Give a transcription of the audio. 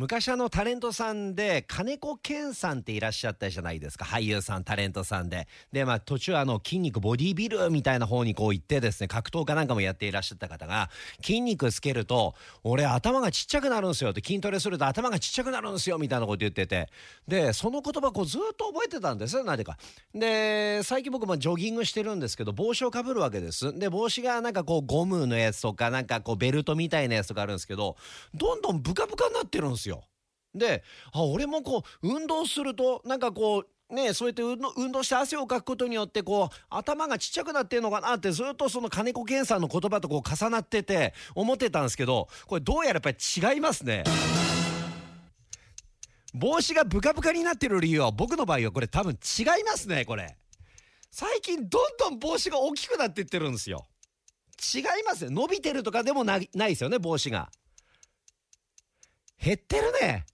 昔あのタレントさんで金子健さんっていらっしゃったじゃないですか。俳優さんタレントさんで。でまあ途中あの筋肉ボディービルみたいな方にこう行ってですね格闘家なんかもやっていらっしゃった方が筋肉つけると俺頭がちっちゃくなるんですよって筋トレすると頭がちっちゃくなるんですよみたいなこと言ってて。でその言葉こうずっと覚えてたんです。よなぜか。で最近僕もジョギングしてるんですけど帽子をかぶるわけです。で帽子がなんかこうゴムのやつとかなんかこうベルトみたいなやつとかあるんですけどどんどんブカブカになってるんですよ。であ俺もこう運動するとなんかこうねそうやって運動して汗をかくことによってこう頭がちっちゃくなってんのかなってずっとその金子健さんの言葉とこう重なってて思ってたんですけどこれどうやらやっぱり違いますね。帽子がブカブカになってる理由は僕の場合はこれ多分違いますねこれ。最近どんどん帽子が大きくなってってるんですよ。違いますね。伸びてるとかでもないないですよね帽子が。減ってるね。